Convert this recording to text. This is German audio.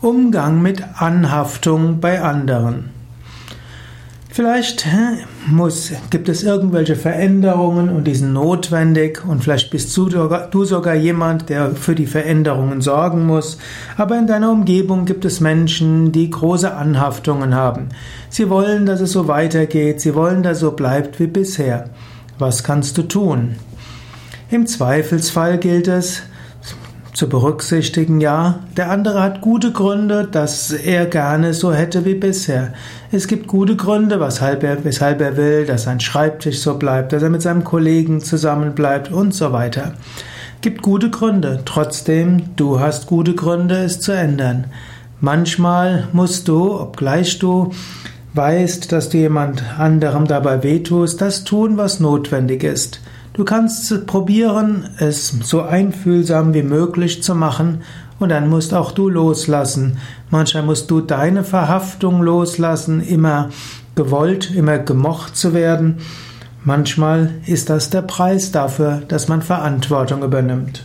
Umgang mit Anhaftung bei anderen. Vielleicht muss, gibt es irgendwelche Veränderungen und die sind notwendig und vielleicht bist du sogar, du sogar jemand, der für die Veränderungen sorgen muss. Aber in deiner Umgebung gibt es Menschen, die große Anhaftungen haben. Sie wollen, dass es so weitergeht, sie wollen, dass es so bleibt wie bisher. Was kannst du tun? Im Zweifelsfall gilt es, zu berücksichtigen, ja, der andere hat gute Gründe, dass er gerne so hätte wie bisher. Es gibt gute Gründe, weshalb er, weshalb er will, dass sein Schreibtisch so bleibt, dass er mit seinem Kollegen zusammen bleibt und so weiter. Gibt gute Gründe. Trotzdem, du hast gute Gründe, es zu ändern. Manchmal musst du, obgleich du weißt, dass du jemand anderem dabei wehtust, das tun, was notwendig ist. Du kannst probieren, es so einfühlsam wie möglich zu machen und dann musst auch du loslassen. Manchmal musst du deine Verhaftung loslassen, immer gewollt, immer gemocht zu werden. Manchmal ist das der Preis dafür, dass man Verantwortung übernimmt.